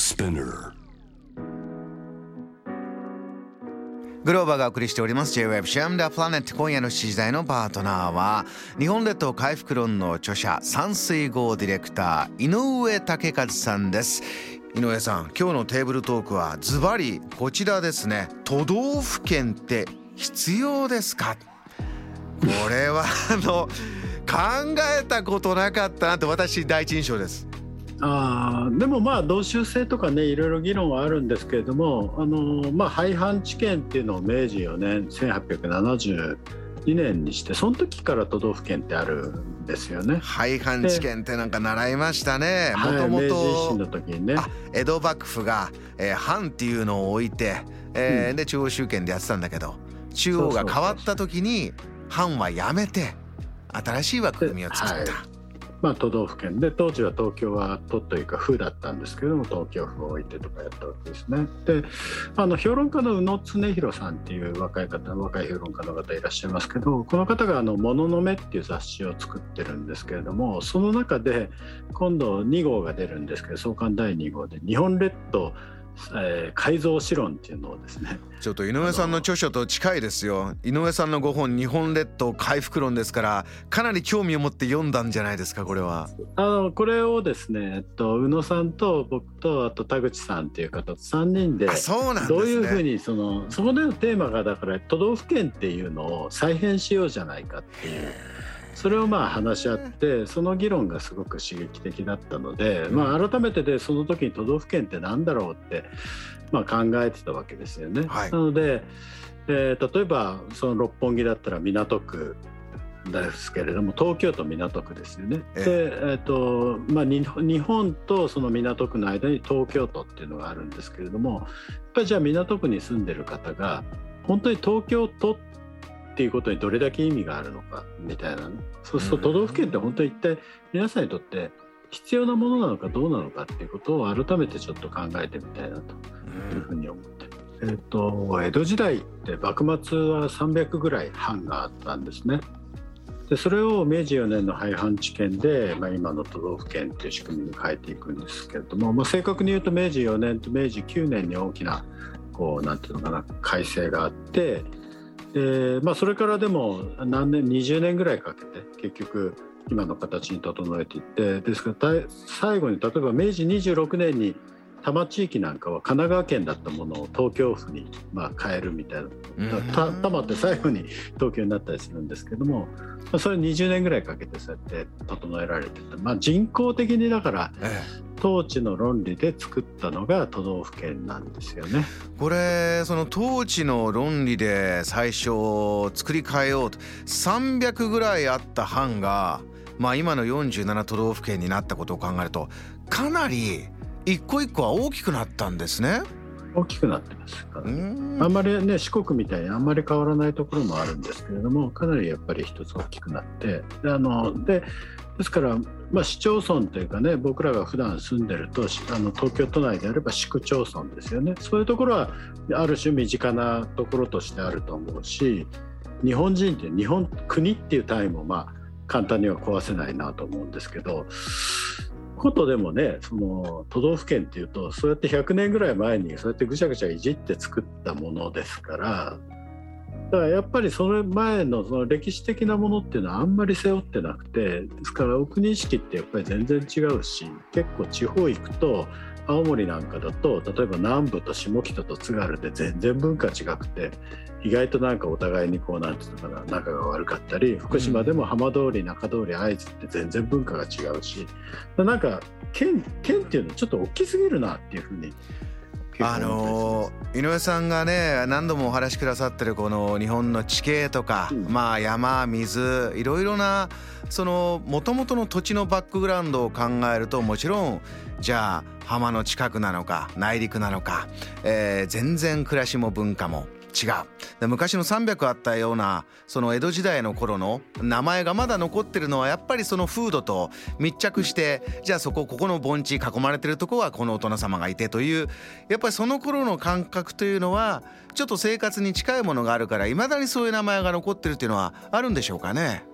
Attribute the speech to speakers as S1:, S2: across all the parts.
S1: Spinner.
S2: グローバーがお送りしております。J-Web シャムダプラネット今夜の7時台のパートナーは日本列島回復論の著者山水号ディレクター井上武和さんです。井上さん今日のテーブルトークはズバリこちらですね。都道府県って必要ですか？これはあの考えたことなかったなって私第一印象です。
S3: あでもまあ同州制とかねいろいろ議論はあるんですけれどもあの、まあ、廃藩置県っていうのを明治4年1872年にしてその時から都道府県ってあるんですよね。
S2: 廃藩置県ってなんか習いましたね。もともと
S3: 新の時にね。
S2: 江戸幕府が、えー、藩っていうのを置いて、えー
S3: うん
S2: で中央集権でやってたんだけど中央が変わった時に藩はやめて新しい枠組みを作った。
S3: まあ、都道府県で当時は東京は都というか府だったんですけども東京府を置いてとかやったわけですね。であの評論家の宇野恒弘さんっていう若い方若い評論家の方いらっしゃいますけどこの方があの「もののめ」っていう雑誌を作ってるんですけれどもその中で今度2号が出るんですけど創刊第2号で「日本列島、えー改造史論」っていうのをですね
S2: ちょっと井上さんの著書と近いですよ。井上さんの5本日本列島回復論ですからかなり興味を持って読んだんじゃないですかこれは。
S3: あのこれをですね、えっと、宇野さんと僕とあと田口さんっていう方と3人で。どういうふうにそのそこでのテーマがだから都道府県っていうのを再編しようじゃないかっていうそれをまあ話し合ってその議論がすごく刺激的だったので、まあ、改めてでその時に都道府県って何だろうって、まあ、考えてたわけですよね。
S2: はい
S3: なので、えー例えばその六本木だったら港区ですけれども東京都港区ですよね。
S2: ええ
S3: で、えーとまあ、に日本とその港区の間に東京都っていうのがあるんですけれどもやっぱりじゃあ港区に住んでる方が本当に東京都っていうことにどれだけ意味があるのかみたいなねそうすると都道府県って本当に一体皆さんにとって必要なものなのかどうなのかっていうことを改めてちょっと考えてみたいなというふうに思って。えっと江戸時代って幕末は300ぐらい藩があったんですね。でそれを明治4年の廃藩置県で、まあ、今の都道府県っていう仕組みに変えていくんですけれども、まあ、正確に言うと明治4年と明治9年に大きなこうなんていうのかな改正があってで、まあ、それからでも何年20年ぐらいかけて結局今の形に整えていってですから最後に例えば明治26年に多摩地域なんかは神奈川県だったものを東京府にまあ変えるみたいな。多摩って最後に東京になったりするんですけども、まあ、それ20年ぐらいかけてそうやって整えられてた、まあ、人工的にだから
S2: え
S3: 統治の論理で作ったのが都道府県なんですよね。
S2: えこれその統治の論理で最初作り変えようと300ぐらいあった藩が、まあ、今の47都道府県になったことを考えるとかなり一個一個は大きくなったんですね。
S3: 大きくなってますから
S2: うーん
S3: あんまりね四国みたいにあんまり変わらないところもあるんですけれどもかなりやっぱり一つ大きくなってであのでですから、まあ、市町村というかね僕らが普段住んでるとあの東京都内であれば市区町村ですよね。そういうところはある種身近なところとしてあると思うし日本人って日本国っていう単位もまあ簡単には壊せないなと思うんですけどことでもねその都道府県っていうとそうやって100年ぐらい前にそうやってぐちゃぐちゃいじって作ったものですからだからやっぱりその前のその歴史的なものっていうのはあんまり背負ってなくてですからお国意識ってやっぱり全然違うし結構地方行くと青森なんかだと例えば南部と下北と津軽で全然文化違くて意外となんかお互いにこうなんていうのかな仲が悪かったり福島でも浜通り中通り会津って全然文化が違うしなんか県県っていうのはちょっと大きすぎるなっていうふうに
S2: あのー井上さんがね何度もお話しくださってるこの日本の地形とか、
S3: うん。
S2: まあ山水いろいろなその元々の土地のバックグラウンドを考えるともちろんじゃあ浜の近くなのか内陸なのか、えー全然暮らしも文化も違うで昔の300あったようなその江戸時代の頃の名前がまだ残ってるのはやっぱりその風土と密着してじゃあそこここの盆地囲まれてるとこはこの大人様がいてというやっぱりその頃の感覚というのはちょっと生活に近いものがあるからいまだにそういう名前が残ってるっていうのはあるんでしょうかね？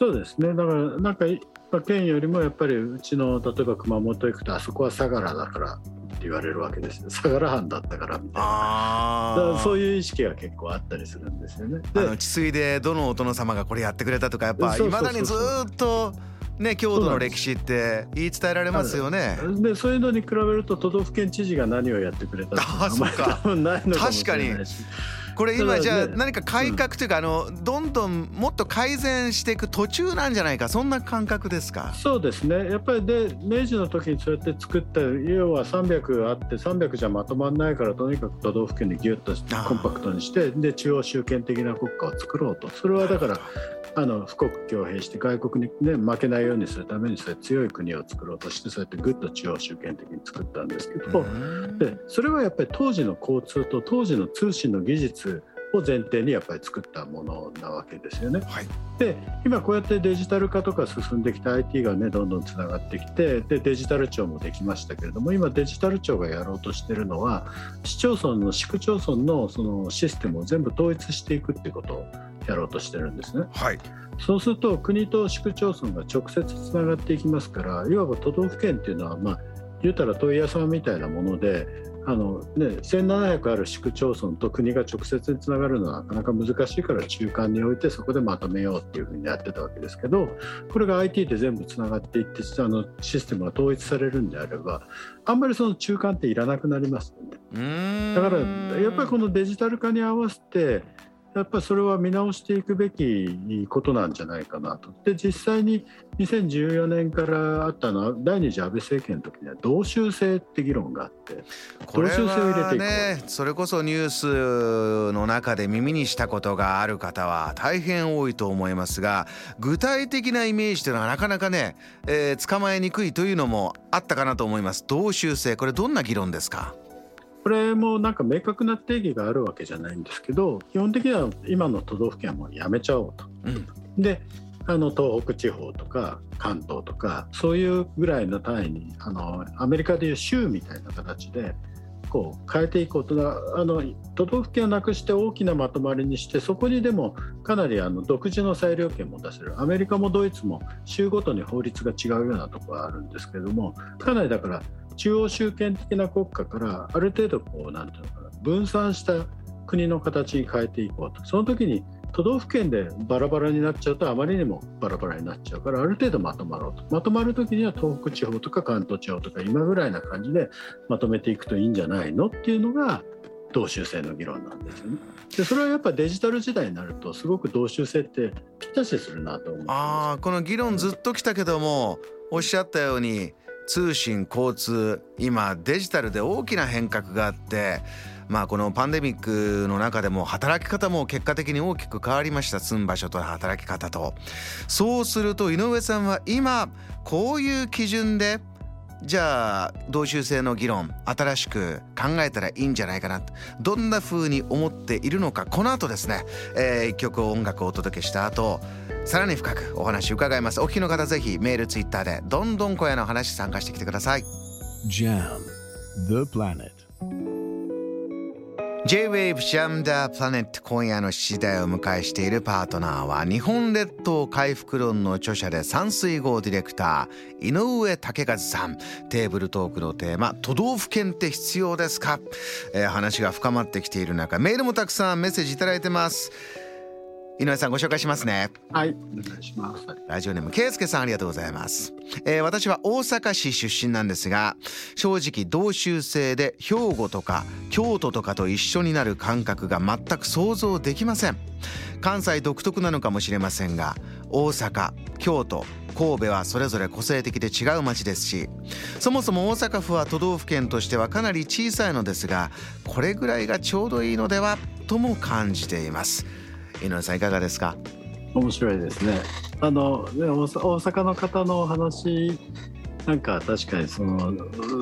S3: そうですね。だからなんかまあ県よりもやっぱりうちの例えば熊本行くとあそこは相良だから言われるわけですよ。相良藩だったからみたいな。そういう意識が結構あったりするんですよね。
S2: あの治水でどのお殿様がこれやってくれたとかやっぱいまだにずっと。ね、郷土の歴史って言い伝えられますよね。
S3: でそういうのに比べると都道府県知事が何をやってくれたってあそうか。確
S2: かにこれ今じゃあ何か改革というかあのどんどんもっと改善していく途中なんじゃないかそんな感覚ですか？
S3: そうですね。やっぱりで明治の時にそうやって作った要は300あって300じゃまとまらないからとにかく都道府県にギュッとコンパクトにしてで中央集権的な国家を作ろうと。それはだからあの富国強兵して外国に、ね、負けないようにするためにそういう強い国を作ろうとしてそうやってぐっと中央集権的に作ったんですけどでそれはやっぱり当時の交通と当時の通信の技術を前提にやっぱり作ったものなわけですよね。はい、で今こうやってデジタル化とか進んできて IT がねどんどんつながってきてでデジタル庁もできましたけれども今デジタル庁がやろうとしてるのは市町村の市区町村のそのシステムを全部統一していくっていうことをやろうとしてるんですね。はい、そうすると国と市区町村が直接つながっていきますからいわば都道府県っていうのはまあ言うたら問い屋さんみたいなものであの、ね、1700ある市区町村と国が直接につながるのはなかなか難しいから中間に置いてそこでまとめようっていうふうにやってたわけですけどこれが IT で全部つながっていってあのシステムが統一されるんであればあんまりその中間っていらなくなりますよね。だからやっぱりこのデジタル化に合わせてやっぱりそれは見直していくべきことなんじゃないかなと。で実際に2014年からあったのは第二次安倍政権の時には同州制って議論があって
S2: 同州制を入れていくねそれこそニュースの中で耳にしたことがある方は大変多いと思いますが具体的なイメージというのはなかなかね、えー、捕まえにくいというのもあったかなと思います。同州制これどんな議論ですか？
S3: これもなんか明確な定義があるわけじゃないんですけど基本的には今の都道府県はもうやめちゃおうと。うん、であの東北地方とか関東とかそういうぐらいの単位にあのアメリカでいう州みたいな形でこう変えていこうと。あの都道府県をなくして大きなまとまりにしてそこにでもかなりあの独自の裁量権も出せる。アメリカもドイツも州ごとに法律が違うようなところがあるんですけれどもかなりだから中央集権的な国家からある程度こうなんていうのかな分散した国の形に変えていこうと。その時に都道府県でバラバラになっちゃうとあまりにもバラバラになっちゃうからある程度まとまろうと。まとまる時には東北地方とか関東地方とか今ぐらいな感じでまとめていくといいんじゃないのっていうのが同州制の議論なんですよね。でそれはやっぱデジタル時代になるとすごく同州制ってぴったしするなと思
S2: あこの議論ずっと来たけどもおっしゃったように通信交通今デジタルで大きな変革があってまあこのパンデミックの中でも働き方も結果的に大きく変わりました。住む場所と働き方と。そうすると井上さんは今こういう基準でじゃあ同州制の議論新しく考えたらいいんじゃないかな。どんな風に思っているのか。この後ですね、えー、一曲音楽をお届けした後さらに深くお話伺います。お聞きの方ぜひメールツイッターでどんどん小屋の話参加してきてください。JAM The Planet. J-Wave Jam the Planet 今夜の7時台を迎えしているパートナーは日本列島回復論の著者で山水号ディレクター井上武和さん。テーブルトークのテーマ都道府県って必要ですか、えー、話が深まってきている中メールもたくさんメッセージ頂いてます井上さんご紹介しますね。
S3: はいお願いします。
S2: ラジオネーム圭介さんありがとうございます、えー、私は大阪市出身なんですが正直同州制で兵庫とか京都とかと一緒になる感覚が全く想像できません。関西独特なのかもしれませんが大阪京都神戸はそれぞれ個性的で違う町ですしそもそも大阪府は都道府県としてはかなり小さいのですがこれぐらいがちょうどいいのではとも感じています井上さんいかがですか？
S3: 面白いですね。あのね大阪の方の話なんか確かにその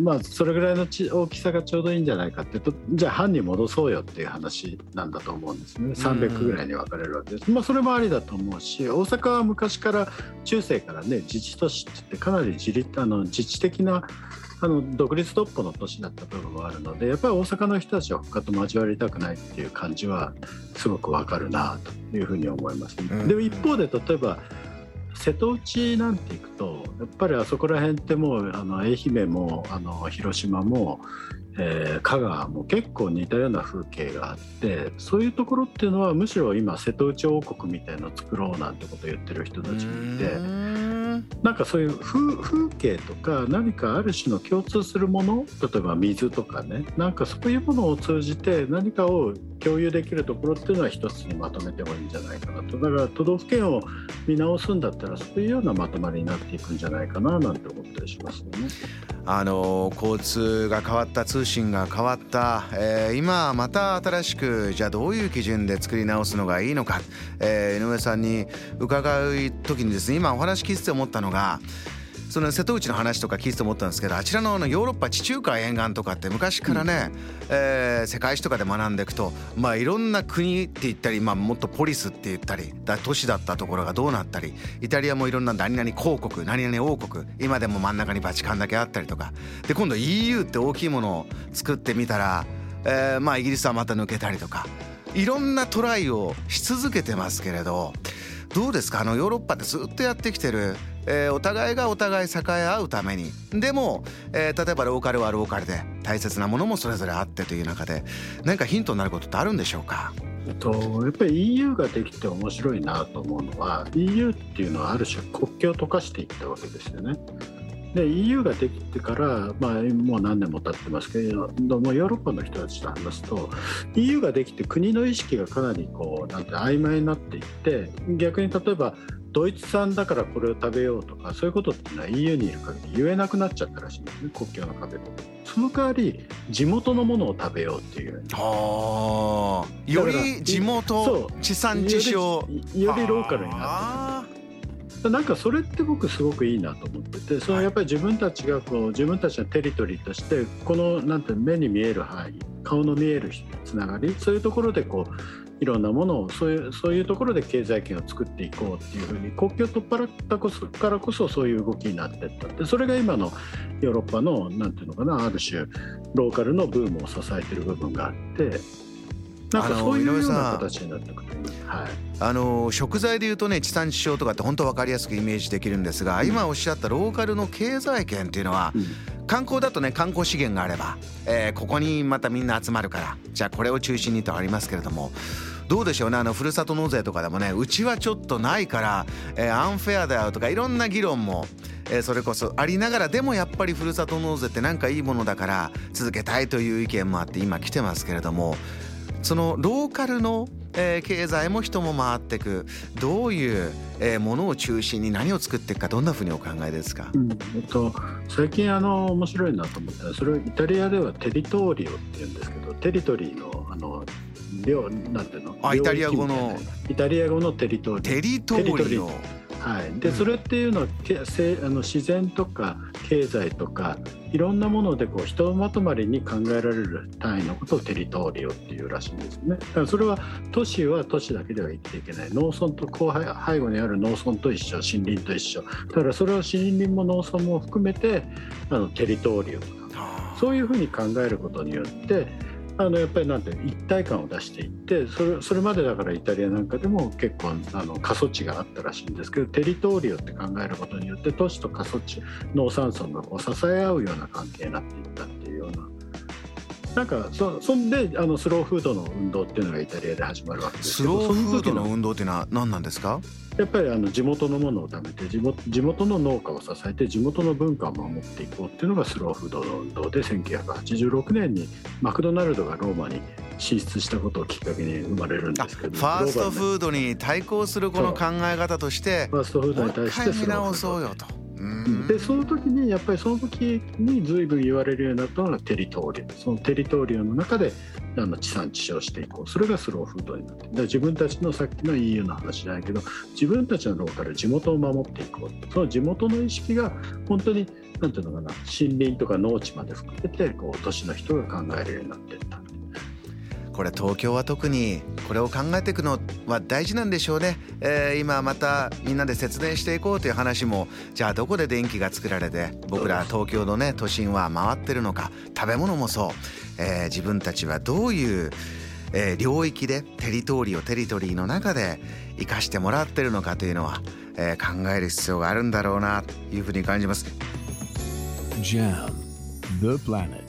S3: まあそれぐらいのち大きさがちょうどいいんじゃないかってとじゃあ班に戻そうよっていう話なんだと思うんですね。300ぐらいに分かれるわけです、まあそれもありだと思うし大阪は昔から中世からね自治都市ってかなり自立あの自治的なあの独立トップの年だった部分もあるのでやっぱり大阪の人たちは他と交わりたくないっていう感じはすごくわかるなというふうに思います、ね、でも一方で例えば瀬戸内なんていくとやっぱりあそこら辺ってもうあの愛媛もあの広島もえー、香川も結構似たような風景があってそういうところっていうのはむしろ今瀬戸内王国みたいのを作ろうなんてことを言ってる人たちもいて。なんかそういう風景とか何かある種の共通するもの例えば水とかねなんかそういうものを通じて何かを共有できるところっていうのは一つにまとめてもいいんじゃないかなと。だから都道府県を見直すんだったらそういうようなまとまりになっていくんじゃないかななんて思ったりしますよね。
S2: あの交通が変わった通信が変わった、えー、今また新しくじゃあどういう基準で作り直すのがいいのか、えー、井上さんに伺う時にですね今お話聞いてて思ったのがその瀬戸内の話とか聞いてて思ったんですけどあちらののヨーロッパ地中海沿岸とかって昔からね、うん、えー、世界史とかで学んでいくとまあいろんな国って言ったり、まあ、もっとポリスって言ったりだ都市だったところがどうなったりイタリアもいろんな何々公国何々王国今でも真ん中にバチカンだけあったりとか。で今度 EU って大きいものを作ってみたら、えー、まあイギリスはまた抜けたりとか。いろんなトライをし続けてますけれどどうですか？あのヨーロッパってずっとやってきてるえー、お互いがお互い栄え合うためにでも、えー、例えばローカルはローカルで大切なものもそれぞれあってという中で何かヒントになることってあるんでしょうか？
S3: とやっぱり EU ができて面白いなと思うのは EU っていうのはある種国境を溶かしていったわけですよね。で EU ができてから、まあ、もう何年も経ってますけれどもヨーロッパの人たちと話すと EU ができて国の意識がかなりこうなんて曖昧になっていって逆に例えばドイツ産だからこれを食べようとかそういうことっていうのは EU にいる限り言えなくなっちゃったらしいんですね国境の壁でその代わり地元のものを食べようっていう。
S2: はあより地元地産地消。
S3: よりローカルになってなんかそれって僕すごくいいなと思っててそのやっぱり自分たちがこう自分たちのテリトリーとしてこのなんて目に見える範囲顔の見えるつながりそういうところでこういろんなものをそういうそういうところで経済圏を作っていこうっていうふうに国境を取っ払ったこそからこそそういう動きになっていったでそれが今のヨーロッパのなんていうのかなある種ローカルのブームを支えてる部分があって。なんかそういうような形になっていくといい、はい、
S2: あの食材でいうとね地産地消とかって本当分かりやすくイメージできるんですが、うん、今おっしゃったローカルの経済圏っていうのは、うん。観光だとね観光資源があれば、えー、ここにまたみんな集まるからじゃあこれを中心にとありますけれどもどうでしょうね。あのふるさと納税とかでもねうちはちょっとないから、えー、アンフェアだよとかいろんな議論も、えー、それこそありながらでもやっぱりふるさと納税ってなんかいいものだから続けたいという意見もあって今来てますけれどもそのローカルのえー、経済も人も回っていくどういう、えー、ものを中心に何を作っていくかどんなふうにお考えですか、
S3: うんえっと、最近あの面白いなと思ったらそれをイタリアではテリトーリオっていうんですけどテリトリーのあの領なんていうの？
S2: あイタリア語の。
S3: イタリア語のテリトリー。
S2: テリトリー
S3: はい、でそれっていうのはけせあの自然とか経済とかいろんなものでこうひとまとまりに考えられる単位のことをテリトリオっていうらしいんですね。だからそれは都市は都市だけでは生きていけない。農村と後背後にある農村と一緒森林と一緒。だからそれを森林も農村も含めてあのテリトリオとか。そういうふうに考えることによってあのやっぱりなんて一体感を出していってそれそれまでだからイタリアなんかでも結構あの過疎地があったらしいんですけどテリトーリオって考えることによって都市と過疎地農産村がこう支え合うような関係になっていったっな。なんかそそんであのスローフードの運動っていうのがイタリアで始まるわけです
S2: けどスローフードの運動っていうのは何なんですか？
S3: やっぱりあの地元のものを食べて地元地元の農家を支えて地元の文化を守っていこうっていうのがスローフードの運動で1986年にマクドナルドがローマに進出したことをきっかけに生まれるんですけど
S2: ファーストフードに対抗するこの考え方として
S3: ファーストフードに対して
S2: 見直そうよと。
S3: でその時にやっぱりその時に随分言われるようになったのがテリトーリア。そのテリトーリアの中であの地産地消していこう。それがスローフードになって。だ自分たちのさっきの EU の話じゃないけど自分たちのローカル地元を守っていこう。その地元の意識が本当になんていうのかな森林とか農地まで含めてこう都市の人が考えるようになっていった。
S2: これ東京は特にこれを考えていくのは大事なんでしょうね、えー、今またみんなで節電していこうという話も。じゃあどこで電気が作られて僕ら東京のね都心は回ってるのか食べ物もそう。えー、自分たちはどういう、えー、領域でテリトリーをテリトリーの中で生かしてもらってるのかというのはえー、考える必要があるんだろうなというふうに感じます。
S1: JAM The Planet.